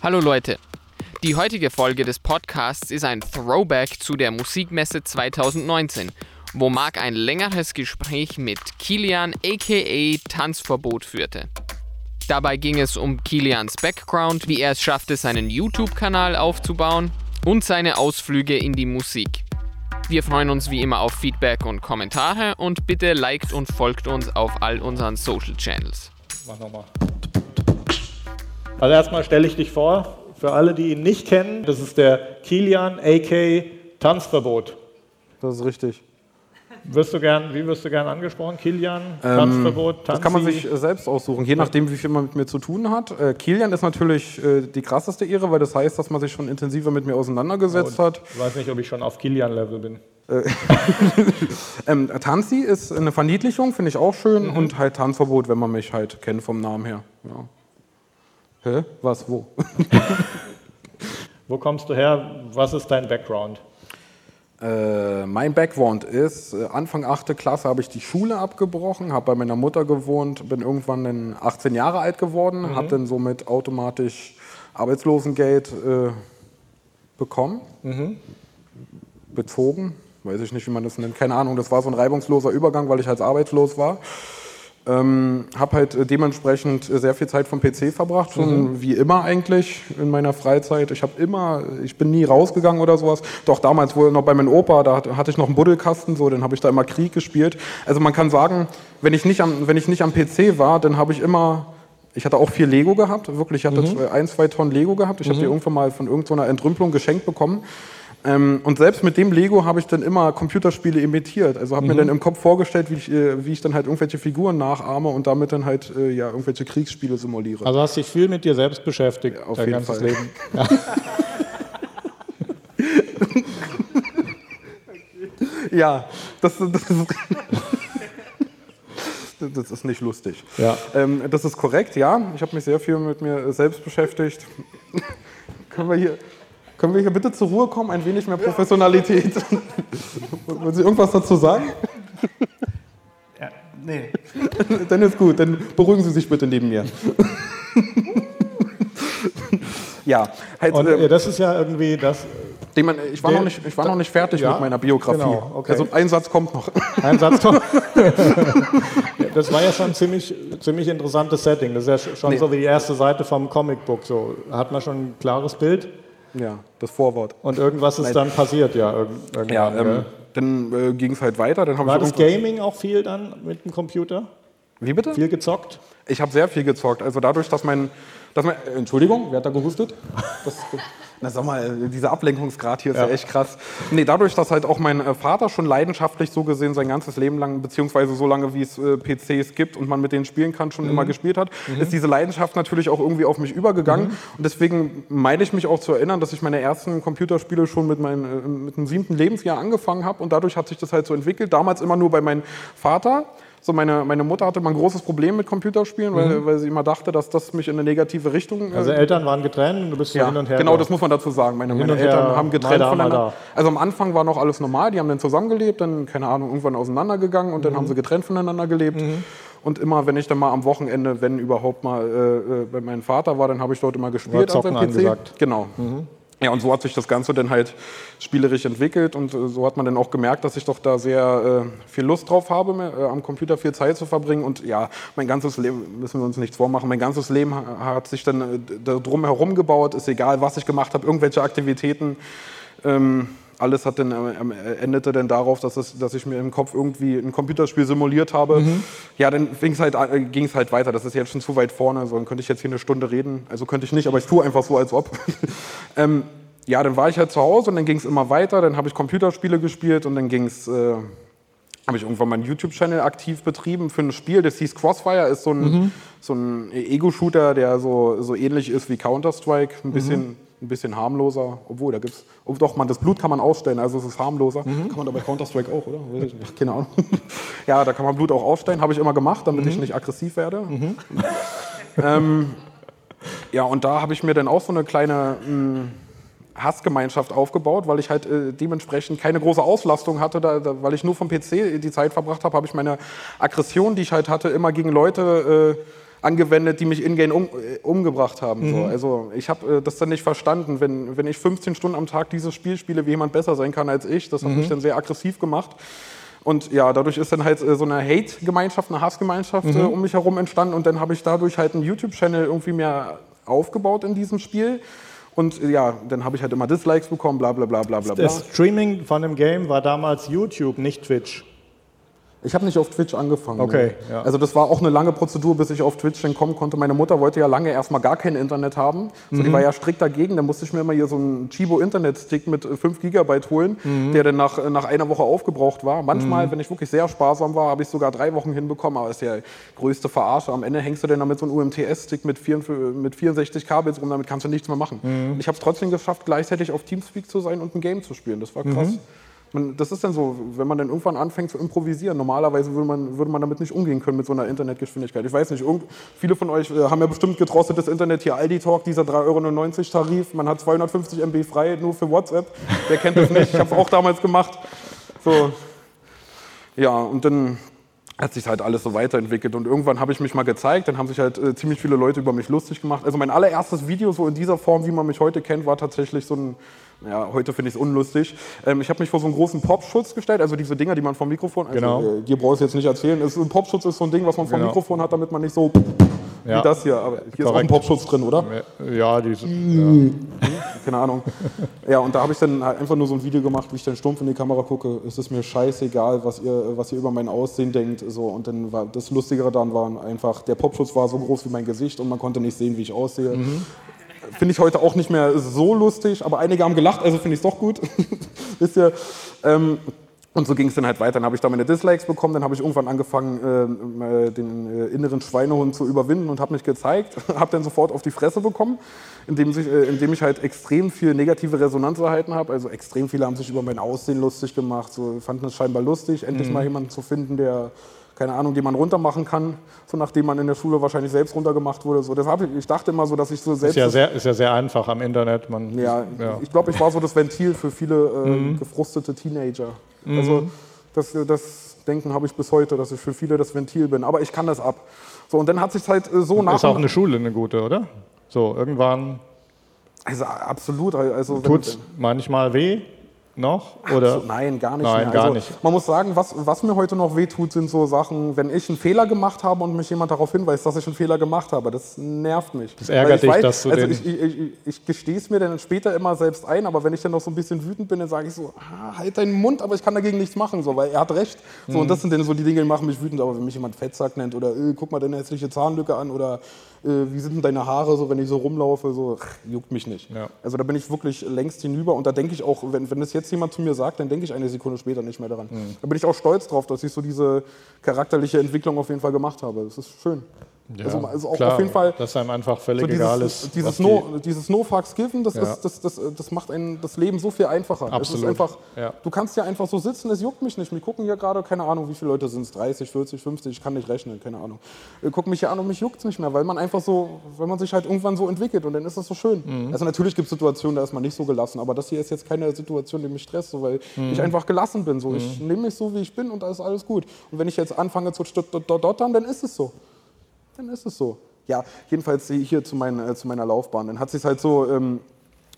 Hallo Leute. Die heutige Folge des Podcasts ist ein Throwback zu der Musikmesse 2019, wo Marc ein längeres Gespräch mit Kilian aka Tanzverbot führte. Dabei ging es um Kilians Background, wie er es schaffte, seinen YouTube-Kanal aufzubauen und seine Ausflüge in die Musik. Wir freuen uns wie immer auf Feedback und Kommentare und bitte liked und folgt uns auf all unseren Social Channels. Mach nochmal. Also erstmal stelle ich dich vor, für alle, die ihn nicht kennen, das ist der Kilian, a.k. Tanzverbot. Das ist richtig. Wirst du gern, wie wirst du gern angesprochen? Kilian, Tanzverbot, Ähm, Das kann man sich äh, selbst aussuchen, je nachdem, wie viel man mit mir zu tun hat. Äh, Kilian ist natürlich äh, die krasseste Ehre, weil das heißt, dass man sich schon intensiver mit mir auseinandergesetzt hat. Ich weiß nicht, ob ich schon auf Kilian-Level bin. Ähm, Tanzi ist eine Verniedlichung, finde ich auch schön. Und halt Tanzverbot, wenn man mich halt kennt vom Namen her. Ja. Hä? Was? Wo? Wo kommst du her? Was ist dein Background? Äh, mein Background ist, äh, Anfang 8. Klasse habe ich die Schule abgebrochen, habe bei meiner Mutter gewohnt, bin irgendwann dann 18 Jahre alt geworden, habe dann somit automatisch Arbeitslosengeld äh, bekommen, bezogen, weiß ich nicht, wie man das nennt, keine Ahnung, das war so ein reibungsloser Übergang, weil ich halt arbeitslos war. Ähm, habe halt äh, dementsprechend äh, sehr viel Zeit vom PC verbracht, schon wie immer eigentlich in meiner Freizeit. Ich habe immer, ich bin nie rausgegangen oder sowas. Doch damals wohl noch bei meinem Opa, da hat- hatte ich noch einen Buddelkasten, so, dann habe ich da immer Krieg gespielt. Also man kann sagen, wenn ich nicht am, wenn ich nicht am PC war, dann habe ich immer ich hatte auch viel Lego gehabt, wirklich, ich hatte zwei- ein, zwei Tonnen Lego gehabt. Ich habe die irgendwann mal von irgendeiner Entrümpelung geschenkt bekommen. Ähm, und selbst mit dem Lego habe ich dann immer Computerspiele imitiert. Also habe mir dann im Kopf vorgestellt, wie ich, äh, wie ich dann halt irgendwelche Figuren nachahme und damit dann halt äh, ja, irgendwelche Kriegsspiele simuliere. Also hast dich viel mit dir selbst beschäftigt, Ja, auf dein jeden ganzes Fall. Leben. ja, das, das, ist, das ist nicht lustig. Ja. Ähm, das ist korrekt, ja. Ich habe mich sehr viel mit mir selbst beschäftigt. können, wir hier, können wir hier bitte zur Ruhe kommen? Ein wenig mehr Professionalität. Wollen Sie irgendwas dazu sagen? Ja, nee. Dann ist gut, dann beruhigen Sie sich bitte neben mir. ja, halt, Und ähm, äh, das ist ja irgendwie das, den man, ich, war der- noch nicht, ich war noch nicht fertig Ja, mit meiner Biografie. genau, okay. Also ein Satz kommt noch. Ein Satz noch. das war ja schon ein ziemlich, ziemlich interessantes Setting. Das ist ja schon Nee. so wie die erste Seite vom Comicbook. So hat man schon ein klares Bild Ja, das Vorwort. und irgendwas ist dann passiert, ja. irgend- Irgendwann, Ja, ähm, dann äh, ging es halt weiter. Dann War ich das Gaming auch viel dann mit dem Computer? Wie bitte? Viel gezockt? Ich habe sehr viel gezockt. Also dadurch, dass mein, dass mein äh, Entschuldigung, wer hat da gehustet? Das, na sag mal, dieser Ablenkungsgrad hier ist ja. Ja. echt krass. Nee, dadurch, dass halt auch mein äh, Vater schon leidenschaftlich so gesehen sein ganzes Leben lang, beziehungsweise so lange wie es äh, PCs gibt und man mit denen spielen kann, schon immer gespielt hat, ist diese Leidenschaft natürlich auch irgendwie auf mich übergegangen. Und deswegen meine ich mich auch zu erinnern, dass ich meine ersten Computerspiele schon mit, meinem, äh, mit dem siebten Lebensjahr angefangen habe und dadurch hat sich das halt so entwickelt. Damals immer nur bei meinem Vater. So meine, meine Mutter hatte mal ein großes Problem mit Computerspielen, weil, weil sie immer dachte, dass das mich in eine negative Richtung. äh, Also Eltern waren getrennt und du bist ja, hin und her. genau, da. das muss man dazu sagen. Meine, meine und Eltern haben getrennt da, voneinander. Also am Anfang war noch alles normal, die haben dann zusammengelebt, dann, keine Ahnung, irgendwann auseinandergegangen und dann Mhm. haben sie getrennt voneinander gelebt. Und immer, wenn ich dann mal am Wochenende, wenn überhaupt mal äh, äh, bei meinem Vater war, dann habe ich dort immer gespielt auf dem PC. angesagt. Mhm. Ja, und so hat sich das Ganze dann halt spielerisch entwickelt und äh, so hat man dann auch gemerkt, dass ich doch da sehr äh, viel Lust drauf habe, mir, äh, am Computer viel Zeit zu verbringen. Und ja, mein ganzes Leben, müssen wir uns nichts vormachen, mein ganzes Leben ha- hat sich dann äh, drum herum gebaut, ist egal, was ich gemacht habe, irgendwelche Aktivitäten. Ähm, alles hat dann, äh, ähm, äh, endete dann darauf, dass, es, dass ich mir im Kopf irgendwie ein Computerspiel simuliert habe. Ja, dann ging's halt, äh, ging es halt weiter. Das ist jetzt schon zu weit vorne, so dann könnte ich jetzt hier eine Stunde reden. Also könnte ich nicht, aber ich tue einfach so, als ob. ähm, ja, dann war ich halt zu Hause und dann ging es immer weiter. Dann habe ich Computerspiele gespielt und dann ging es, äh, habe ich irgendwann meinen YouTube-Channel aktiv betrieben für ein Spiel, das hieß Crossfire, ist so ein, so ein Ego-Shooter, der so, so ähnlich ist wie Counter-Strike, ein bisschen, ein bisschen harmloser, obwohl da gibt's, oh, doch, man, das Blut kann man ausstellen, also es ist harmloser. Kann man da bei Counter-Strike auch, oder? Nicht. Keine Ahnung. ja, da kann man Blut auch ausstellen, habe ich immer gemacht, damit ich nicht aggressiv werde. Ähm, ja, und da habe ich mir dann auch so eine kleine mh, Hassgemeinschaft aufgebaut, weil ich halt äh, dementsprechend keine große Auslastung hatte, da, da, weil ich nur vom PC die Zeit verbracht habe, habe ich meine Aggression, die ich halt hatte, immer gegen Leute äh, angewendet, die mich in-game um, äh, umgebracht haben. So. Mhm. Also ich habe äh, das dann nicht verstanden, wenn, wenn ich 15 Stunden am Tag dieses Spiel spiele, wie jemand besser sein kann als ich. Das hat Mhm. mich dann sehr aggressiv gemacht. Und ja, dadurch ist dann halt äh, so eine Hate-Gemeinschaft, eine Hassgemeinschaft Mhm. äh, um mich herum entstanden. Und dann habe ich dadurch halt einen YouTube-Channel irgendwie mehr aufgebaut in diesem Spiel. Und äh, ja, dann habe ich halt immer Dislikes bekommen, bla bla bla bla. bla. Das Streaming von dem Game war damals YouTube, nicht Twitch. Ich habe nicht auf Twitch angefangen. Okay, ja. Also das war auch eine lange Prozedur, bis ich auf Twitch dann kommen konnte. Meine Mutter wollte ja lange erstmal gar kein Internet haben. So, Mhm. Die war ja strikt dagegen. Da musste ich mir immer hier so einen Chibo Internet-Stick mit äh, 5 Gigabyte holen, Mhm. der dann nach, nach einer Woche aufgebraucht war. Manchmal, wenn ich wirklich sehr sparsam war, habe ich sogar drei Wochen hinbekommen. Aber das ist ja größte Verarsche. Am Ende hängst du dann damit so einen UMTS-Stick mit, 44 mit 64 Kabels rum. Damit kannst du nichts mehr machen. Mhm. Ich habe es trotzdem geschafft, gleichzeitig auf Teamspeak zu sein und ein Game zu spielen. Das war krass. Man, das ist dann so, wenn man dann irgendwann anfängt zu improvisieren. Normalerweise würde man, würde man damit nicht umgehen können mit so einer Internetgeschwindigkeit. Ich weiß nicht, irgend, viele von euch äh, haben ja bestimmt getrostetes Internet hier, Aldi Talk, dieser 3,99 Euro Tarif. Man hat 250 MB frei nur für WhatsApp. Wer kennt das nicht? Ich habe es auch damals gemacht. So. Ja, und dann hat sich halt alles so weiterentwickelt und irgendwann habe ich mich mal gezeigt, dann haben sich halt äh, ziemlich viele Leute über mich lustig gemacht. Also mein allererstes Video so in dieser Form, wie man mich heute kennt, war tatsächlich so ein, ja, heute finde ich es unlustig. Ähm, ich habe mich vor so einen großen Popschutz gestellt, also diese Dinger, die man vom Mikrofon, also Genau. äh, dir brauche ich jetzt nicht erzählen, es, ein Popschutz ist so ein Ding, was man vom Genau. Mikrofon hat, damit man nicht so Ja. wie das hier, aber hier ist auch ein Korrekt. Popschutz drin, oder? Ja, diese, ja. Keine Ahnung. Ja, und da habe ich dann halt einfach nur so ein Video gemacht, wie ich dann stumpf in die Kamera gucke. Es ist mir scheißegal, was ihr, was ihr über mein Aussehen denkt. So, und dann war das Lustigere dann war einfach, der Popschutz war so groß wie mein Gesicht und man konnte nicht sehen, wie ich aussehe. Finde ich heute auch nicht mehr so lustig, aber einige haben gelacht, also finde ich es doch gut. Wisst ihr? Ähm, und so ging es dann halt weiter. Dann habe ich da meine Dislikes bekommen, dann habe ich irgendwann angefangen, ähm, äh, den äh, inneren Schweinehund zu überwinden und habe mich gezeigt, habe dann sofort auf die Fresse bekommen, indem, sich, äh, indem ich halt extrem viel negative Resonanz erhalten habe. Also extrem viele haben sich über mein Aussehen lustig gemacht, so, fanden es scheinbar lustig, endlich mal jemanden zu finden, der keine Ahnung, die man runtermachen kann, so nachdem man in der Schule wahrscheinlich selbst runtergemacht wurde. So, deshalb, ich dachte immer so, dass ich so Ist selbst ja, sehr, ist ja sehr einfach am Internet. Man, ja, ja. ich glaube, ich war so das Ventil für viele äh, Mhm. gefrustete Teenager. Also das, das Denken habe ich bis heute, dass ich für viele das Ventil bin. Aber ich kann das ab. So, und dann hat sich halt äh, so nach Ist auch eine Schule eine gute, oder? So, irgendwann also absolut. Also, tut manchmal weh noch? Oder? So, nein, gar nicht Nein, mehr. gar also, nicht. Man muss sagen, was, was mir heute noch wehtut, sind so Sachen, wenn ich einen Fehler gemacht habe und mich jemand darauf hinweist, dass ich einen Fehler gemacht habe. Das nervt mich. Das ärgert dich, dass du also den- ich, ich, ich, ich gestehe es mir dann später immer selbst ein, aber wenn ich dann noch so ein bisschen wütend bin, dann sage ich so, ah, halt deinen Mund, aber ich kann dagegen nichts machen, so, weil er hat recht. So, Mhm. Und das sind dann so die Dinge, die machen mich wütend. Aber wenn mich jemand Fettsack nennt oder äh, guck mal deine hässliche Zahnlücke an oder wie sind denn deine Haare, so wenn ich so rumlaufe, so juckt mich nicht. Ja. Also da bin ich wirklich längst hinüber und da denke ich auch, wenn, wenn das jetzt jemand zu mir sagt, dann denke ich eine Sekunde später nicht mehr daran. Mhm. Da bin ich auch stolz drauf, dass ich so diese charakterliche Entwicklung auf jeden Fall gemacht habe. Das ist schön. Also, also auch klar, auf jeden Fall Dass einem einfach völlig so egal dieses, ist. dieses, no, dieses No Fucks Given, das, Ja. ist, das, das, das macht einen, das Leben so viel einfacher. Absolut. einfach, Ja. Du kannst ja einfach so sitzen, es juckt mich nicht. Wir gucken hier gerade, keine Ahnung, wie viele Leute sind es, 30, 40, 50, ich kann nicht rechnen, keine Ahnung. Wir gucken mich hier an und mich juckt es nicht mehr, weil man einfach so, weil man sich halt irgendwann so entwickelt und dann ist das so schön. Mhm. Also natürlich gibt es Situationen, da ist man nicht so gelassen, aber das hier ist jetzt keine Situation, die mich stresst, so, weil Mhm. ich einfach gelassen bin. So. Ich nehme mich so, wie ich bin und da ist alles gut. Und wenn ich jetzt anfange zu dottern, dann ist es so dann ist es so. Ja, jedenfalls hier zu, mein, äh, zu meiner Laufbahn. Dann hat sich halt so ähm,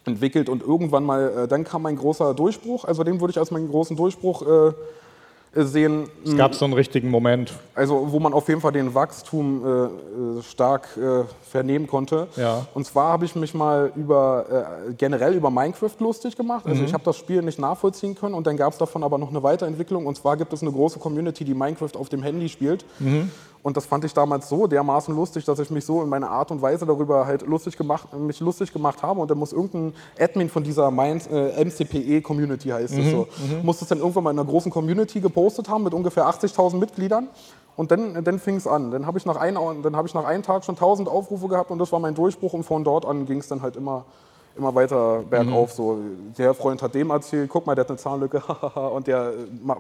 entwickelt und irgendwann mal, äh, dann kam ein großer Durchbruch. Also den würde ich als meinen großen Durchbruch äh, sehen. Es gab so einen richtigen Moment. Also wo man auf jeden Fall den Wachstum äh, äh, stark äh, vernehmen konnte. Ja. Und zwar habe ich mich mal über äh, generell über Minecraft lustig gemacht. Mhm. Also ich habe das Spiel nicht nachvollziehen können und dann gab es davon aber noch eine Weiterentwicklung. Und zwar gibt es eine große Community, die Minecraft auf dem Handy spielt. Mhm. Und das fand ich damals so dermaßen lustig, dass ich mich so in meiner Art und Weise darüber halt lustig gemacht, mich lustig gemacht habe. Und dann muss irgendein Admin von dieser Mind, äh, MCPE Community heißt es so, muss es dann irgendwann mal in einer großen Community gepostet haben mit ungefähr 80.000 Mitgliedern. Und dann, dann fing es an. Dann habe ich, nach ein, dann hab ich nach einem Tag schon 1000 Aufrufe gehabt und das war mein Durchbruch. Und von dort an ging es dann halt immer, immer weiter bergauf. So, der Freund hat dem erzählt, guck mal, der hat eine Zahnlücke, und der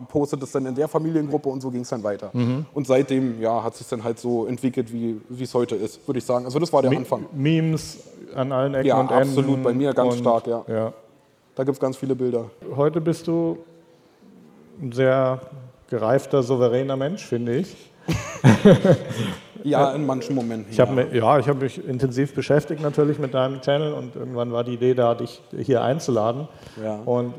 postet es dann in der Familiengruppe und so ging es dann weiter. Und seitdem ja, hat sich dann halt so entwickelt, wie es heute ist, würde ich sagen. Also das war der Me- Anfang. Memes an allen Ecken Ja, und Enden. absolut, bei mir ganz und, stark, ja. ja. Da gibt es ganz viele Bilder. Heute bist du ein sehr gereifter, souveräner Mensch, finde ich. Ja, in manchen Momenten. Ich mich, ja, ich habe mich intensiv beschäftigt natürlich mit deinem Channel und irgendwann war die Idee da, dich hier einzuladen. Ja. Und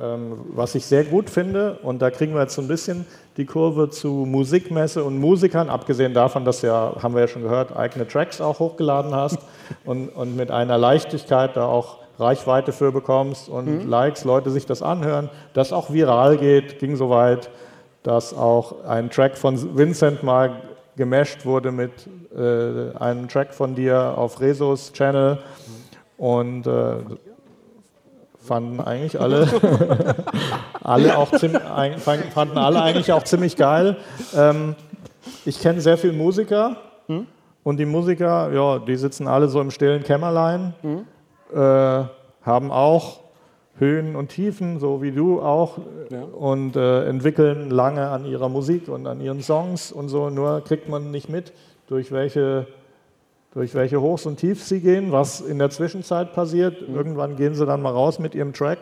ähm, was ich sehr gut finde, und da kriegen wir jetzt so ein bisschen die Kurve zu Musikmesse und Musikern, abgesehen davon, dass ja, haben wir ja schon gehört, eigene Tracks auch hochgeladen hast und, und mit einer Leichtigkeit da auch Reichweite für bekommst und Likes, Leute sich das anhören, das auch viral geht, ging so weit, dass auch ein Track von Vincent mal gemasht wurde mit äh, einem Track von dir auf Resos Channel. Und äh, fanden eigentlich alle, alle auch ziem- ein- fanden alle eigentlich auch ziemlich geil. Ähm, ich kenne sehr viele Musiker. Und die Musiker, ja, die sitzen alle so im stillen Kämmerlein, äh, haben auch Höhen und Tiefen, so wie du auch, Ja. und äh, entwickeln lange an ihrer Musik und an ihren Songs und so. Nur kriegt man nicht mit, durch welche, durch welche Hochs und Tiefs sie gehen, was in der Zwischenzeit passiert. Irgendwann gehen sie dann mal raus mit ihrem Track.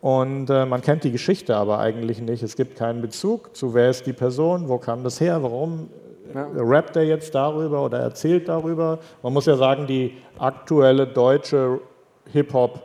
Und äh, man kennt die Geschichte aber eigentlich nicht. Es gibt keinen Bezug zu, wer ist die Person, wo kam das her, warum Ja. äh, rappt er jetzt darüber oder erzählt darüber. Man muss ja sagen, die aktuelle deutsche Hip-Hop,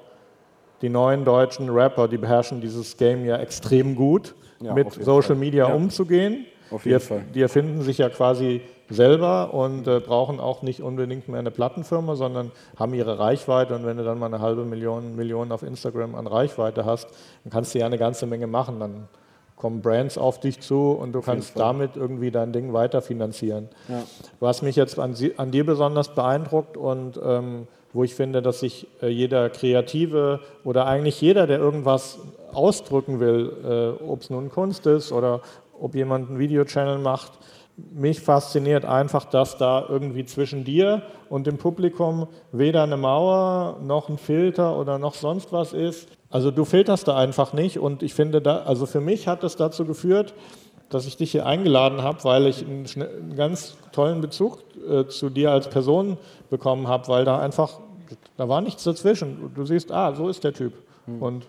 die neuen deutschen Rapper, die beherrschen dieses Game ja extrem gut, Ja, mit auf Social Fall. Media Ja. umzugehen. Auf die, jeden erf- Fall. die erfinden sich ja quasi selber und äh, brauchen auch nicht unbedingt mehr eine Plattenfirma, sondern haben ihre Reichweite. Und wenn du dann mal eine halbe Million, Million auf Instagram an Reichweite hast, dann kannst du ja eine ganze Menge machen. Dann kommen Brands auf dich zu und du kannst damit irgendwie dein Ding weiterfinanzieren. Ja. Was mich jetzt an, an dir besonders beeindruckt und ähm, wo ich finde, dass sich äh, jeder Kreative oder eigentlich jeder, der irgendwas ausdrücken will, äh, ob es nun Kunst ist oder ob jemand einen Videochannel macht, mich fasziniert einfach, dass da irgendwie zwischen dir und dem Publikum weder eine Mauer noch ein Filter oder noch sonst was ist. Also du filterst da einfach nicht und ich finde da, also für mich hat es dazu geführt, dass ich dich hier eingeladen habe, weil ich einen, einen ganz tollen Bezug äh, zu dir als Person bekommen habe, weil da einfach, da war nichts dazwischen. Du siehst, ah, so ist der Typ. Und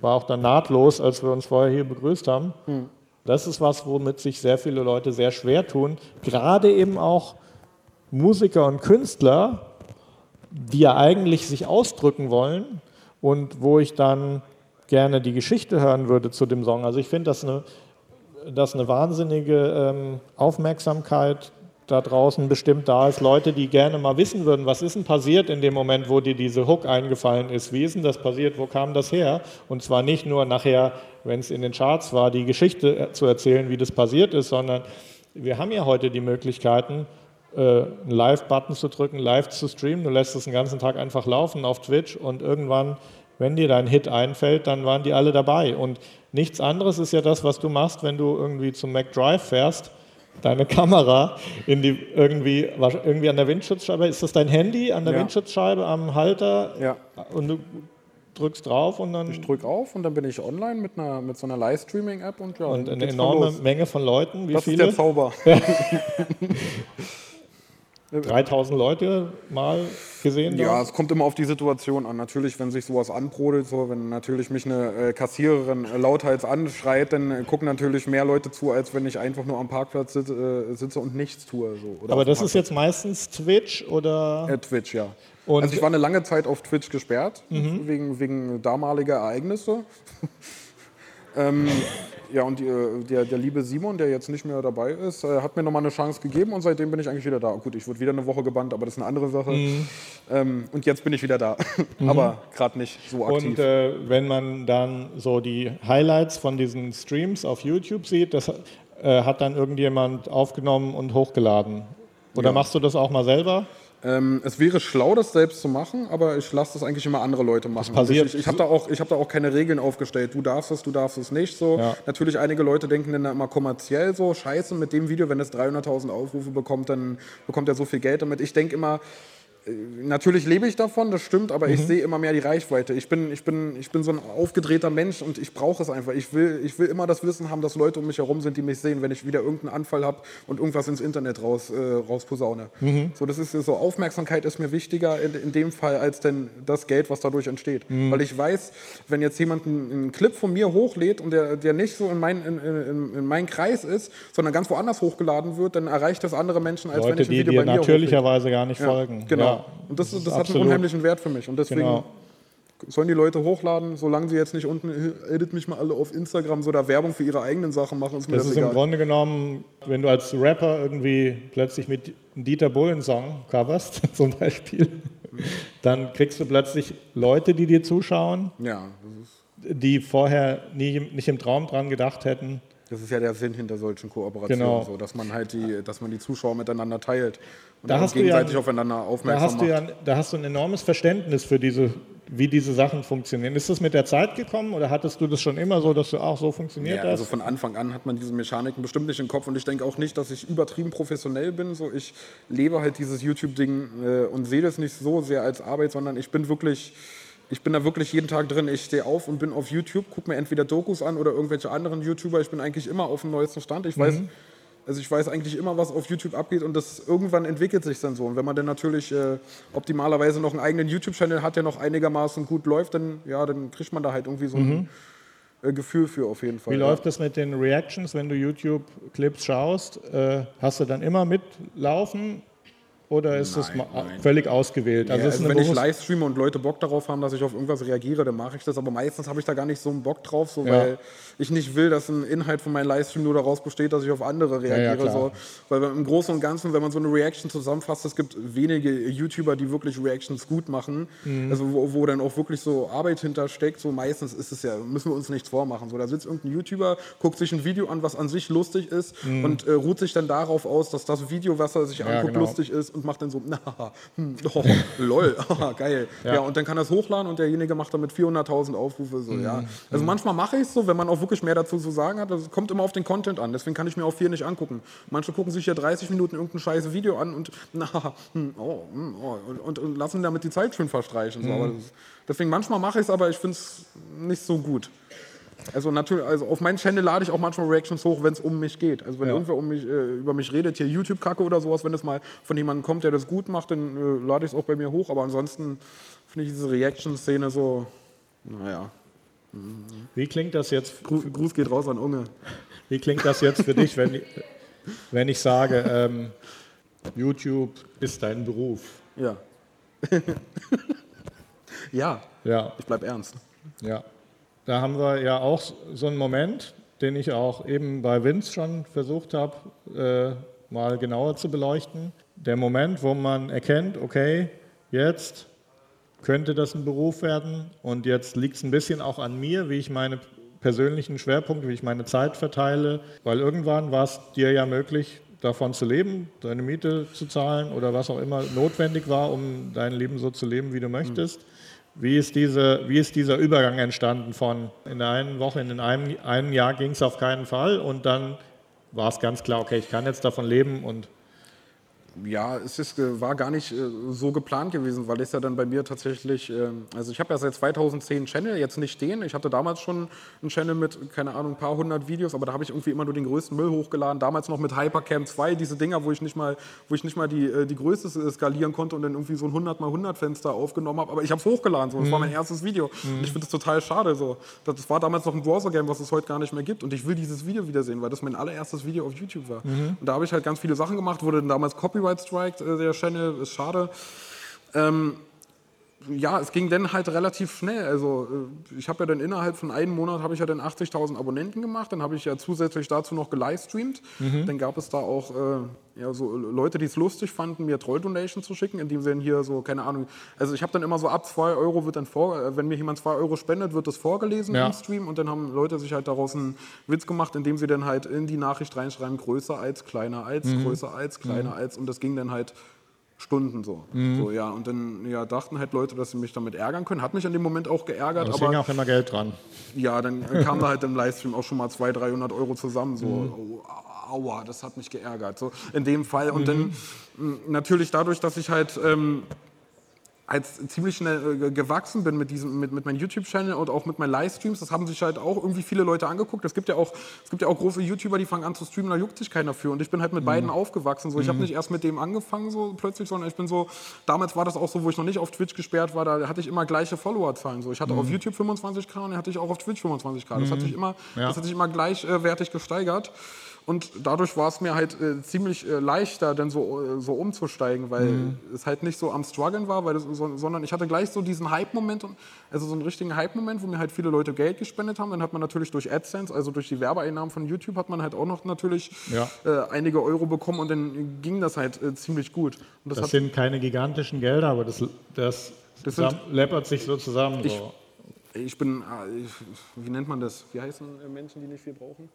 war auch dann nahtlos, als wir uns vorher hier begrüßt haben. Das ist was, womit sich sehr viele Leute sehr schwer tun. Gerade eben auch Musiker und Künstler, die ja eigentlich sich ausdrücken wollen und wo ich dann gerne die Geschichte hören würde zu dem Song. Also ich finde das eine, dass eine wahnsinnige ähm, Aufmerksamkeit da draußen bestimmt da ist. Leute, die gerne mal wissen würden, was ist denn passiert in dem Moment, wo dir diese Hook eingefallen ist? Wie ist denn das passiert? Wo kam das her? Und zwar nicht nur nachher, wenn es in den Charts war, die Geschichte äh, zu erzählen, wie das passiert ist, sondern wir haben ja heute die Möglichkeiten, äh, einen Live-Button zu drücken, live zu streamen. Du lässt es den ganzen Tag einfach laufen auf Twitch und irgendwann, wenn dir dein Hit einfällt, dann waren die alle dabei. Und nichts anderes ist ja das, was du machst, wenn du irgendwie zum McDrive fährst, deine Kamera in die irgendwie, irgendwie an der Windschutzscheibe. Ist das dein Handy an der Ja. Windschutzscheibe am Halter? Ja. Und du drückst drauf und dann Ich drücke auf und dann bin ich online mit, einer, mit so einer Livestreaming-App und ja, und eine enorme. Menge von Leuten. Wie Das ist viele? der Zauber. 3000 Leute mal gesehen? Ja, dort? es kommt immer auf die Situation an. Natürlich, wenn sich sowas anbrodelt, so, wenn natürlich mich eine äh, Kassiererin äh, lauthals anschreit, dann äh, gucken natürlich mehr Leute zu, als wenn ich einfach nur am Parkplatz sitze, äh, sitze und nichts tue. So, Aber das ist jetzt meistens Twitch oder? Twitch, ja. Und- also ich war eine lange Zeit auf Twitch gesperrt, wegen, wegen damaliger Ereignisse. ähm, ja, und die, äh, der, der liebe Simon, der jetzt nicht mehr dabei ist, äh, hat mir nochmal eine Chance gegeben und seitdem bin ich eigentlich wieder da. Gut, ich wurde wieder eine Woche gebannt, aber das ist eine andere Sache. Ähm, und jetzt bin ich wieder da. aber gerade nicht so aktiv. Und äh, wenn man dann so die Highlights von diesen Streams auf YouTube sieht, das äh, hat dann irgendjemand aufgenommen und hochgeladen. Oder Ja. machst du das auch mal selber? Ähm, es wäre schlau, das selbst zu machen, aber ich lasse das eigentlich immer andere Leute machen. passiert- ich ich habe da, auch- ich hab da auch keine Regeln aufgestellt. Du darfst es, du darfst es nicht. So. Ja. Natürlich, einige Leute denken dann immer kommerziell so, scheiße, mit dem Video, wenn es 300.000 Aufrufe bekommt, dann bekommt er so viel Geld damit. Ich denke immer, natürlich lebe ich davon, das stimmt, aber ich sehe immer mehr die Reichweite. Ich bin, ich, bin, ich bin so ein aufgedrehter Mensch und ich brauche es einfach. Ich will, ich will immer das Wissen haben, dass Leute um mich herum sind, die mich sehen, wenn ich wieder irgendeinen Anfall habe und irgendwas ins Internet raus, äh, rausposaune. So, das ist so, Aufmerksamkeit ist mir wichtiger in, in dem Fall, als denn das Geld, was dadurch entsteht. Weil ich weiß, wenn jetzt jemand einen, einen Clip von mir hochlädt und der, der nicht so in, mein, in, in, in meinen Kreis ist, sondern ganz woanders hochgeladen wird, dann erreicht das andere Menschen, als wenn Leute, ich ein die Video dir bei mir hochlade. natürlicherweise gar nicht folgen. Genau. Ja, und das, das, ist hat einen unheimlichen Wert für mich. Und deswegen Genau. sollen die Leute hochladen, solange sie jetzt nicht unten, "Hey, edit mich mal alle auf Instagram, so da Werbung für ihre eigenen Sachen machen, ist mir Das das, ist im egal. Grunde genommen, wenn du als Rapper irgendwie plötzlich mit einem Dieter Bohlen-Song coverst, zum Beispiel, dann kriegst du plötzlich Leute, die dir zuschauen, Ja, das ist, die vorher nie, nicht im Traum dran gedacht hätten. das ist ja der Sinn hinter solchen Kooperationen, Genau. so, dass man halt die, dass man die Zuschauer miteinander teilt und Da hast du ja- gegenseitig aufeinander Da aufmerksam hast, du macht. ja, da hast du ein enormes Verständnis für diese, wie diese Sachen funktionieren. Ist das mit der Zeit gekommen oder hattest du das schon immer so, dass du auch so funktioniert Ja, also hast? von Anfang an hat man diese Mechaniken bestimmt nicht im Kopf und ich denke auch nicht, dass ich übertrieben professionell bin. So, ich lebe halt dieses YouTube-Ding äh, und sehe das nicht so sehr als Arbeit, sondern ich bin wirklich, ich bin da wirklich jeden Tag drin. Ich stehe auf und bin auf YouTube, gucke mir entweder Dokus an oder irgendwelche anderen YouTuber. Ich bin eigentlich immer auf dem neuesten Stand. Ich weiß, also ich weiß eigentlich immer, was auf YouTube abgeht und das irgendwann entwickelt sich dann so. Und wenn man dann natürlich äh, optimalerweise noch einen eigenen YouTube-Channel hat, der noch einigermaßen gut läuft, dann ja, dann kriegt man da halt irgendwie so ein äh, Gefühl für auf jeden Fall. Wie ja. läuft das mit den Reactions, wenn du YouTube-Clips schaust? Äh, hast du dann immer mitlaufen oder ist das Nein, ma- nein. völlig ausgewählt? Ja, Also, es also eine wenn ich bewusst- live streame und Leute Bock darauf haben, dass ich auf irgendwas reagiere, dann mache ich das. Aber meistens habe ich da gar nicht so einen Bock drauf, so, Ja. weil ich nicht will, dass ein Inhalt von meinem Livestream nur daraus besteht, dass ich auf andere reagiere. klar. so. Weil im Großen und Ganzen, wenn man so eine Reaction zusammenfasst, es gibt wenige YouTuber, die wirklich Reactions gut machen. Mhm. Also wo, wo dann auch wirklich so Arbeit hintersteckt. So meistens ist es ja, müssen wir uns nichts vormachen. So, da sitzt irgendein YouTuber, guckt sich ein Video an, was an sich lustig ist und äh, ruht sich dann darauf aus, dass das Video, was er sich Mhm. Ja, anguckt, genau. lustig ist und macht dann so, na, hm, oh, lol, haha, geil. Ja. und dann kann er es hochladen und derjenige macht damit 400.000 Aufrufe. So, ja. Also manchmal mache ich es so, wenn man auch wirklich mehr dazu zu sagen hat. Das kommt immer auf den Content an. Deswegen kann ich mir auch viel nicht angucken. Manche gucken sich ja 30 Minuten irgendein scheiß Video an und, na, hm, oh, hm, oh, und, und, lassen damit die Zeit schön verstreichen. So. Aber das, deswegen manchmal mache ich es, aber ich finde es nicht so gut. Also natürlich, also auf meinen Channel lade ich auch manchmal Reactions hoch, wenn es um mich geht. Also wenn Ja. irgendwer um mich, äh, über mich redet, hier YouTube-Kacke oder sowas, wenn es mal von jemandem kommt, der das gut macht, dann äh, lade ich es auch bei mir hoch. Aber ansonsten finde ich diese Reaction-Szene so, naja. Wie klingt das jetzt? Gru Gruß geht raus an Unge. Wie klingt das jetzt für dich, wenn, wenn ich sage, ähm, YouTube ist dein Beruf? Ja. ja, Ja, ich bleib ernst. ja. Da haben wir ja auch so einen Moment, den ich auch eben bei Vince schon versucht habe, äh, mal genauer zu beleuchten. Der Moment, wo man erkennt, okay, jetzt könnte das ein Beruf werden und jetzt liegt es ein bisschen auch an mir, wie ich meine persönlichen Schwerpunkte, wie ich meine Zeit verteile, weil irgendwann war es dir ja möglich, davon zu leben, deine Miete zu zahlen oder was auch immer notwendig war, um dein Leben so zu leben, wie du möchtest. Wie ist, diese, wie ist dieser Übergang entstanden von in der einen Woche, in einem, einem Jahr ging es auf keinen Fall und dann war es ganz klar, okay, ich kann jetzt davon leben und Ja, es ist, äh, war gar nicht äh, so geplant gewesen, weil es ja dann bei mir tatsächlich, ähm, also ich habe ja seit 2010 einen Channel, jetzt nicht den. Ich hatte damals schon einen Channel mit, keine Ahnung, ein paar hundert Videos, aber da habe ich irgendwie immer nur den größten Müll hochgeladen. Damals noch mit Hypercam 2, diese Dinger, wo ich nicht mal, wo ich nicht mal die, äh, die Größe skalieren konnte und dann irgendwie so ein 100 mal 100 Fenster aufgenommen habe. Aber ich habe es hochgeladen, so. das war mein erstes Video. Und ich finde es total schade. So. Das war damals noch ein Browser-Game, was es heute gar nicht mehr gibt. Und ich will dieses Video wiedersehen, weil das mein allererstes Video auf YouTube war. Und da habe ich halt ganz viele Sachen gemacht, wurde dann damals Copyright Strike, äh, der Channel, ist schade. Ähm, ja, es ging dann halt relativ schnell. Also äh, ich habe ja dann innerhalb von einem Monat habe ich ja dann 80.000 Abonnenten gemacht. Dann habe ich ja zusätzlich dazu noch gelivestreamt. Dann gab es da auch äh, ja, so Leute, die es lustig fanden, mir Troll-Donation zu schicken, indem sie dann hier so, keine Ahnung, also ich habe dann immer so ab 2 Euro wird dann vor, äh, wenn mir jemand 2 Euro spendet, wird das vorgelesen Ja. im Stream und dann haben Leute sich halt daraus einen Witz gemacht, indem sie dann halt in die Nachricht reinschreiben, größer als, kleiner als, größer als, kleiner als und das ging dann halt Stunden so. so. Ja, und dann ja, dachten halt Leute, dass sie mich damit ärgern können. Hat mich in dem Moment auch geärgert, es aber hing auch immer Geld dran. ja, dann kam da halt im Livestream auch schon mal 200, 300 Euro zusammen. So, oh, aua, das hat mich geärgert. So in dem Fall. Und dann mh, natürlich dadurch, dass ich halt. Ähm, als ziemlich schnell äh, gewachsen bin mit, diesem, mit, mit meinem YouTube-Channel und auch mit meinen Livestreams. Das haben sich halt auch irgendwie viele Leute angeguckt. Es gibt ja auch, es gibt ja auch große YouTuber, die fangen an zu streamen, da juckt sich keiner für. Und ich bin halt mit mhm. beiden aufgewachsen. So. Ich mhm. habe nicht erst mit dem angefangen so plötzlich, sondern ich bin so, damals war das auch so, wo ich noch nicht auf Twitch gesperrt war, da hatte ich immer gleiche Followerzahlen. So. Ich hatte mhm. auf YouTube 25k und hatte ich auch auf Twitch 25k. Das hat mhm. sich immer, ja. das hat sich immer gleichwertig gesteigert. Und dadurch war es mir halt äh, ziemlich äh, leichter, dann so, äh, so umzusteigen, weil mhm. es halt nicht so am Struggeln war, weil das, so, sondern ich hatte gleich so diesen Hype-Moment, also so einen richtigen Hype-Moment, wo mir halt viele Leute Geld gespendet haben. Dann hat man natürlich durch AdSense, also durch die Werbeeinnahmen von YouTube, hat man halt auch noch natürlich ja. äh, einige Euro bekommen und dann ging das halt äh, ziemlich gut. das, das sind keine gigantischen Gelder, aber das, das, das sind, läppert sich so zusammen. Ich, so. ich bin, äh, wie nennt man das? Wie heißen Menschen, die nicht viel brauchen?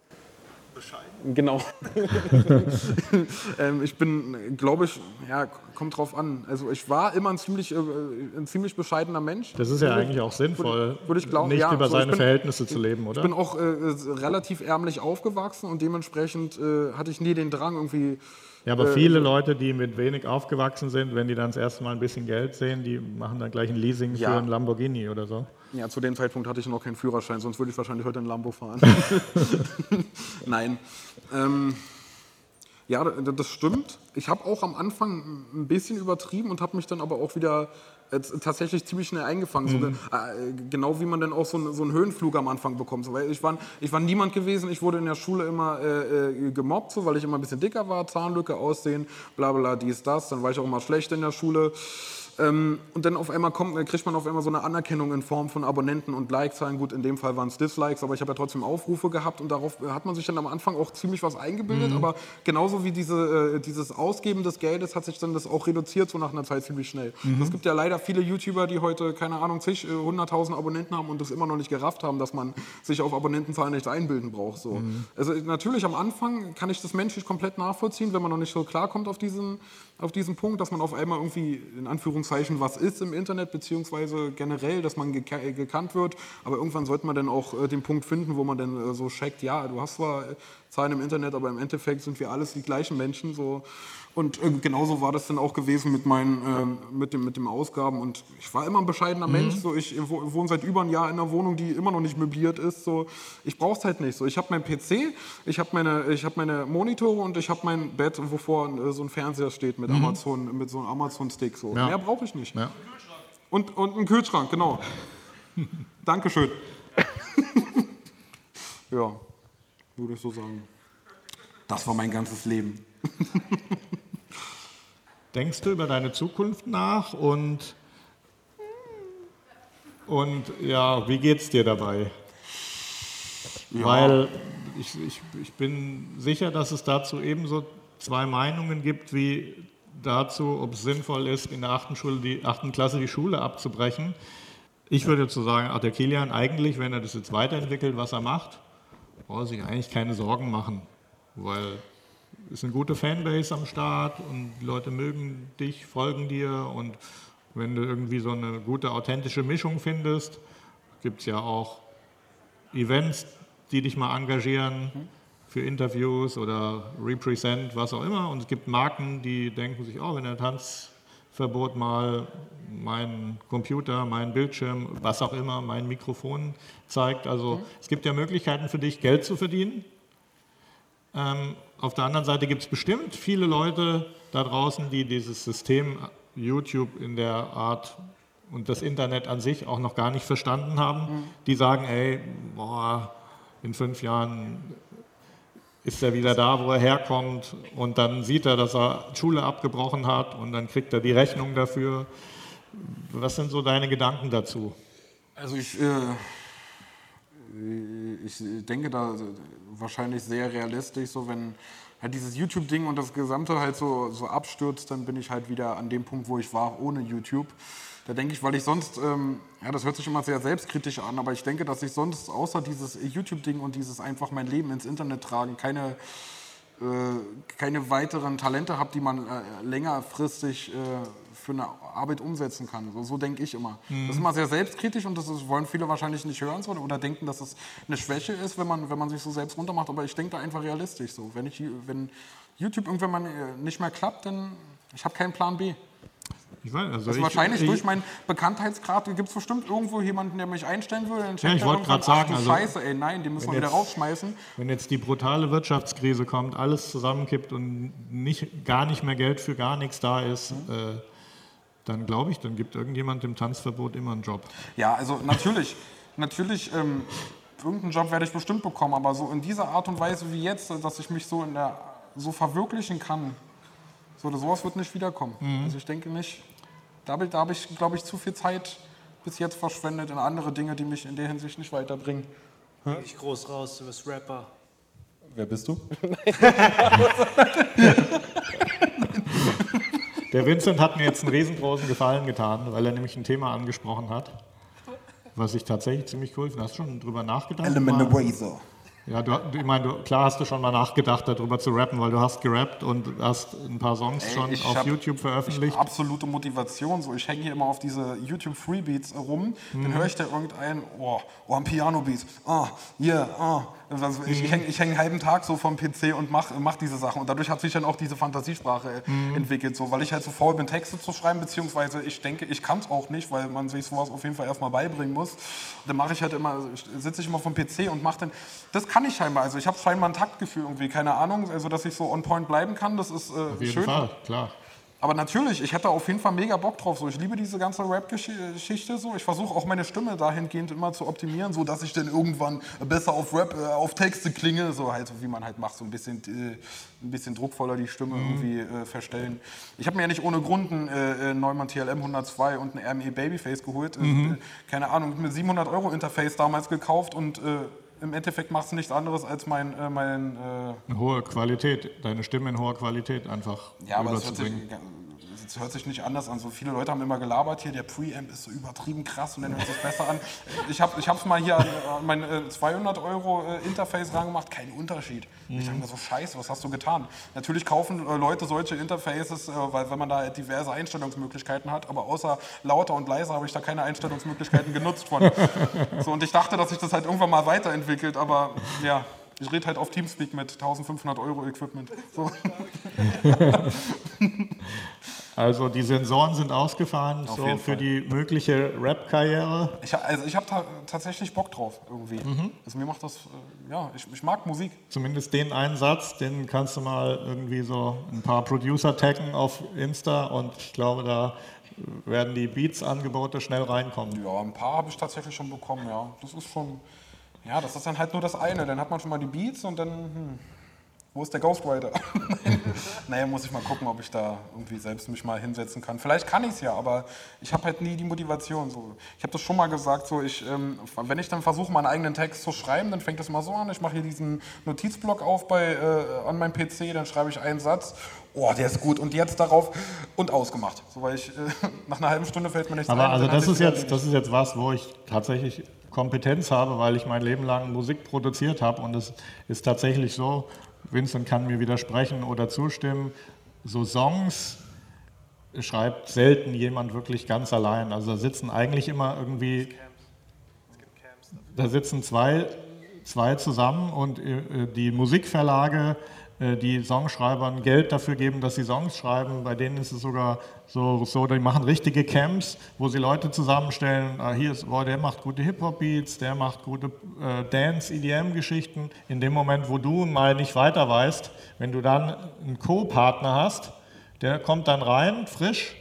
Bescheiden. Genau. ähm, ich bin, glaube ich, ja, kommt drauf an. Also ich war immer ein ziemlich, äh, ein ziemlich bescheidener Mensch. Das ist ja eigentlich auch sinnvoll, würde, ich glauben, nicht ja, über so, seine bin, Verhältnisse zu leben, oder? Ich bin auch äh, relativ ärmlich aufgewachsen und dementsprechend äh, hatte ich nie den Drang irgendwie ja, aber äh, viele Leute, die mit wenig aufgewachsen sind, wenn die dann das erste Mal ein bisschen Geld sehen, die machen dann gleich ein Leasing ja. für einen Lamborghini oder so. Ja, zu dem Zeitpunkt hatte ich noch keinen Führerschein, sonst würde ich wahrscheinlich heute ein Lambo fahren. Nein. Ähm, ja, das stimmt. Ich habe auch am Anfang ein bisschen übertrieben und habe mich dann aber auch wieder tatsächlich ziemlich schnell eingefangen. Mhm. So, äh, genau wie man dann auch so, ein, so, einen Höhenflug am Anfang bekommt. So, weil ich, war, ich war niemand gewesen, ich wurde in der Schule immer äh, äh, gemobbt, so, weil ich immer ein bisschen dicker war, Zahnlücke, Aussehen, bla bla, dies, das. Dann war ich auch immer schlecht in der Schule. Ähm, und dann auf einmal kommt, äh, kriegt man auf einmal so eine Anerkennung in Form von Abonnenten und Like-Zahlen. Gut, in dem Fall waren es Dislikes, aber ich habe ja trotzdem Aufrufe gehabt und darauf hat man sich dann am Anfang auch ziemlich was eingebildet. Mhm. Aber genauso wie diese, äh, dieses Ausgeben des Geldes hat sich dann das auch reduziert, so nach einer Zeit ziemlich schnell. Mhm. Es gibt ja leider viele YouTuber, die heute, keine Ahnung, zig, 100.000 äh, Abonnenten haben und das immer noch nicht gerafft haben, dass man sich auf Abonnentenzahlen nicht einbilden braucht. So. Mhm. Also natürlich am Anfang kann ich das menschlich komplett nachvollziehen, wenn man noch nicht so klarkommt auf diesen, auf diesen Punkt, dass man auf einmal irgendwie in Anführungszeichen was ist im Internet, beziehungsweise generell, dass man gek gekannt wird. Aber irgendwann sollte man dann auch äh, den Punkt finden, wo man dann äh, so checkt, ja, du hast zwar Zahlen im Internet, aber im Endeffekt sind wir alles die gleichen Menschen. So. Und äh, genauso war das dann auch gewesen mit, meinen, äh, mit, dem, mit dem Ausgaben. Und ich war immer ein bescheidener mhm. Mensch. So. Ich wohne seit über einem Jahr in einer Wohnung, die immer noch nicht möbliert ist. So. Ich brauche es halt nicht. So. Ich habe meinen PC, ich habe meine, hab meine Monitore und ich habe mein Bett, wovor äh, so ein Fernseher steht mit, mhm. Amazon, mit so einem Amazon-Stick. So. Ja. Mehr brauche ich nicht. Ja. Und, und einen Kühlschrank, genau. Dankeschön. ja würde ich so sagen. Das war mein ganzes Leben. Denkst du über deine Zukunft nach und, und ja, wie geht es dir dabei? Ja. Weil ich, ich, ich bin sicher, dass es dazu ebenso zwei Meinungen gibt, wie dazu, ob es sinnvoll ist, in der achten, Schule, die, achten Klasse die Schule abzubrechen. Ich würde zu sagen, ach, der Kilian eigentlich, wenn er das jetzt weiterentwickelt, was er macht, braucht sich eigentlich keine Sorgen machen, weil es ist eine gute Fanbase am Start und die Leute mögen dich, folgen dir und wenn du irgendwie so eine gute, authentische Mischung findest, gibt es ja auch Events, die dich mal engagieren für Interviews oder Represent, was auch immer. Und es gibt Marken, die denken sich, oh, wenn der Tanz Verbot mal mein Computer, mein Bildschirm, was auch immer, mein Mikrofon zeigt. Also mhm. es gibt ja Möglichkeiten für dich, Geld zu verdienen. Ähm, auf der anderen Seite gibt es bestimmt viele Leute da draußen, die dieses System YouTube in der Art und das Internet an sich auch noch gar nicht verstanden haben. Mhm. Die sagen, ey, boah, in fünf Jahren ist er wieder da, wo er herkommt und dann sieht er, dass er Schule abgebrochen hat und dann kriegt er die Rechnung dafür. Was sind so deine Gedanken dazu? Also ich, äh, ich denke da wahrscheinlich sehr realistisch, so wenn halt dieses YouTube-Ding und das Gesamte halt so, so abstürzt, dann bin ich halt wieder an dem Punkt, wo ich war, ohne YouTube. Da denke ich, weil ich sonst, ähm, ja, das hört sich immer sehr selbstkritisch an, aber ich denke, dass ich sonst außer dieses YouTube-Ding und dieses einfach mein Leben ins Internet tragen, keine, äh, keine weiteren Talente habe, die man äh, längerfristig äh, für eine Arbeit umsetzen kann. So, so denke ich immer. Mhm. Das ist immer sehr selbstkritisch und das ist, wollen viele wahrscheinlich nicht hören so, oder denken, dass es eine Schwäche ist, wenn man, wenn man sich so selbst runtermacht. Aber ich denke da einfach realistisch so. Wenn, ich, wenn YouTube irgendwann mal äh, nicht mehr klappt, dann ich habe keinen Plan B. Ich weiß, also Also ich, wahrscheinlich ich, durch meinen Bekanntheitsgrad gibt es bestimmt irgendwo jemanden, der mich einstellen würde. Dann checkt ich wollte grad sagen, also, Scheiße, ey, nein, den müssen wir wieder rausschmeißen. Wenn jetzt die brutale Wirtschaftskrise kommt, alles zusammenkippt und nicht, gar nicht mehr Geld für gar nichts da ist, äh, dann glaube ich, dann gibt irgendjemand dem Tanzverbot immer einen Job. Ja, also natürlich, natürlich, ähm, irgendeinen Job werde ich bestimmt bekommen, aber so in dieser Art und Weise wie jetzt, dass ich mich so in der so verwirklichen kann, so oder sowas wird nicht wiederkommen. Mhm. Also ich denke nicht. Da, habe ich- da habe ich, glaube ich, zu viel Zeit bis jetzt verschwendet in andere Dinge, die mich in der Hinsicht nicht weiterbringen. Ich groß raus, du bist Rapper. Wer bist du? Der Vincent hat mir jetzt einen riesengroßen Gefallen getan, weil er nämlich ein Thema angesprochen hat, was ich tatsächlich ziemlich cool finde. Hast du schon drüber nachgedacht? Element Eraser. Ja, du, ich meine, du, klar hast du schon mal nachgedacht, darüber zu rappen, weil du hast gerappt und hast ein paar Songs Ey, schon auf hab- YouTube veröffentlicht. Absolute Motivation. So, ich hänge hier immer auf diese YouTube Freebeats rum. Dann höre ich da irgendeinen, oh, oh ein Piano-Beat. Ah, yeah, ah. Also ich hänge ich häng einen halben Tag so vom PC und mache mach diese Sachen. Und dadurch hat sich dann auch diese Fantasiesprache äh, entwickelt. So, weil ich halt so faul bin, Texte zu schreiben, beziehungsweise ich denke, ich kann es auch nicht, weil man sich sowas auf jeden Fall erstmal beibringen muss. Dann mache ich halt immer, sitze ich immer vom PC und mache dann, das kann ich scheinbar. Also ich habe scheinbar ein Taktgefühl irgendwie, keine Ahnung. Also dass ich so on point bleiben kann, das ist äh, Auf jeden schön. Fall, klar. Aber natürlich, ich hätte auf jeden Fall mega Bock drauf. So, ich liebe diese ganze Rap-Geschichte. So. Ich versuche auch meine Stimme dahingehend immer zu optimieren, so dass ich dann irgendwann besser auf Rap, äh, auf Texte klinge, so halt, so wie man halt macht, so ein bisschen, äh, ein bisschen druckvoller die Stimme irgendwie äh, verstellen. Ich habe mir ja nicht ohne Grund einen äh, äh, Neumann TLM 102 und ein RME Babyface geholt. Äh, keine Ahnung, mit 700 Euro Interface damals gekauft und im Endeffekt macht es nichts anderes als mein, äh, mein äh, Eine hohe Qualität, deine Stimme in hoher Qualität einfach Ja, aber es hört, sich, es hört sich nicht anders an. So viele Leute haben immer gelabert hier, der Preamp ist so übertrieben krass und dann hört es sich besser an. Ich habe es mal hier an, an mein äh, 200 Euro äh, Interface rangemacht, kein Unterschied. Ich Mhm. dachte mir so, scheiße, was hast du getan? Natürlich kaufen äh, Leute solche Interfaces, äh, weil wenn man da diverse Einstellungsmöglichkeiten hat, aber außer lauter und leiser habe ich da keine Einstellungsmöglichkeiten genutzt von. So, und ich dachte, dass sich das halt irgendwann mal weiterentwickelt, aber ja, ich rede halt auf Teamspeak mit 1500 Euro Equipment. So. Also die Sensoren sind ausgefahren, Auf so für Fall. die mögliche Rap-Karriere. Ich, also ich habe ta tatsächlich Bock drauf irgendwie. Mhm. Also mir macht das, äh, ja, ich, ich mag Musik. Zumindest den einen Satz, den kannst du mal irgendwie so ein paar Producer taggen auf Insta und ich glaube, da werden die Beats-Angebote schnell reinkommen. Ja, ein paar habe ich tatsächlich schon bekommen, ja. Das ist schon, ja, das ist dann halt nur das eine. Dann hat man schon mal die Beats und dann, hm, wo ist der Ghostwriter? naja, muss ich mal gucken, ob ich da irgendwie selbst mich mal hinsetzen kann. Vielleicht kann ich es ja, aber ich habe halt nie die Motivation. So. Ich habe das schon mal gesagt, so ich, ähm, wenn ich dann versuche, meinen eigenen Text zu schreiben, dann fängt das mal so an. Ich mache hier diesen Notizblock auf bei, äh, an meinem PC, dann schreibe ich einen Satz. Oh, der ist gut. Und jetzt darauf und ausgemacht. So, weil ich, äh, nach einer halben Stunde fällt mir nichts Aber ein. also dann hat das ist, jetzt, das ist jetzt was, wo ich tatsächlich Kompetenz habe, weil ich mein Leben lang Musik produziert habe und es ist tatsächlich so, Vincent kann mir widersprechen oder zustimmen, so Songs schreibt selten jemand wirklich ganz allein. Also da sitzen eigentlich immer irgendwie, da sitzen zwei, zwei zusammen und äh, die Musikverlage, die Songschreibern Geld dafür geben, dass sie Songs schreiben. Bei denen ist es sogar so, so die machen richtige Camps, wo sie Leute zusammenstellen. Ah, hier ist, boah, der macht gute Hip-Hop-Beats, der macht gute äh, Dance-EDM-Geschichten. In dem Moment, wo du mal nicht weiter weißt, wenn du dann einen Co-Partner hast, der kommt dann rein, frisch,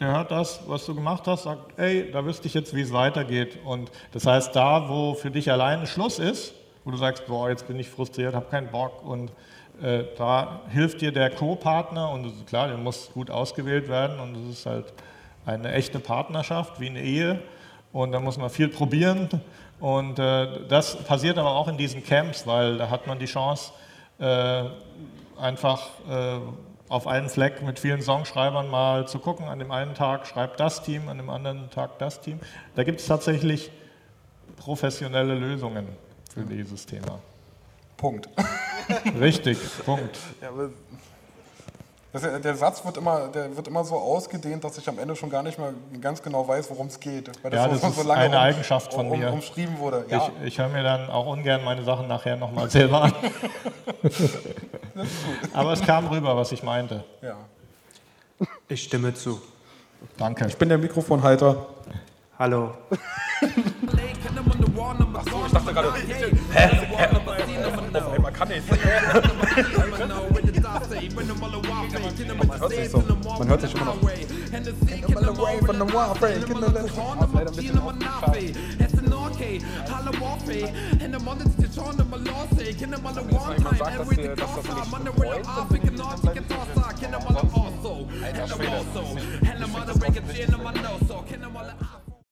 der hört das, was du gemacht hast, sagt, ey, da wüsste ich jetzt, wie es weitergeht. Und das heißt, da, wo für dich alleine Schluss ist, wo du sagst, boah, jetzt bin ich frustriert, habe keinen Bock und äh, da hilft dir der Co-Partner und klar, der muss gut ausgewählt werden und es ist halt eine echte Partnerschaft wie eine Ehe und da muss man viel probieren und äh, das passiert aber auch in diesen Camps, weil da hat man die Chance, äh, einfach äh, auf einen Fleck mit vielen Songschreibern mal zu gucken. An dem einen Tag schreibt das Team, an dem anderen Tag das Team. Da gibt es tatsächlich professionelle Lösungen für dieses Thema. Punkt. Richtig, Punkt. Ja, das, der Satz wird immer, der wird immer so ausgedehnt, dass ich am Ende schon gar nicht mehr ganz genau weiß, worum es geht. Weil Ja, das ist eine Eigenschaft von um, mir. umschrieben wurde. Ja, Ich, ich höre mir dann auch ungern meine Sachen nachher nochmal selber an. Aber es kam rüber, was ich meinte. ja. Ich stimme zu. Danke. Ich bin der Mikrofonhalter. Hallo. Achso, ich dachte gerade, hä? Auf einmal kann ich. Man hört sich so. Man hört sich immer noch. Leider ein bisschen Man sagt, dass, wir, dass das nicht freut, Alter Schwede.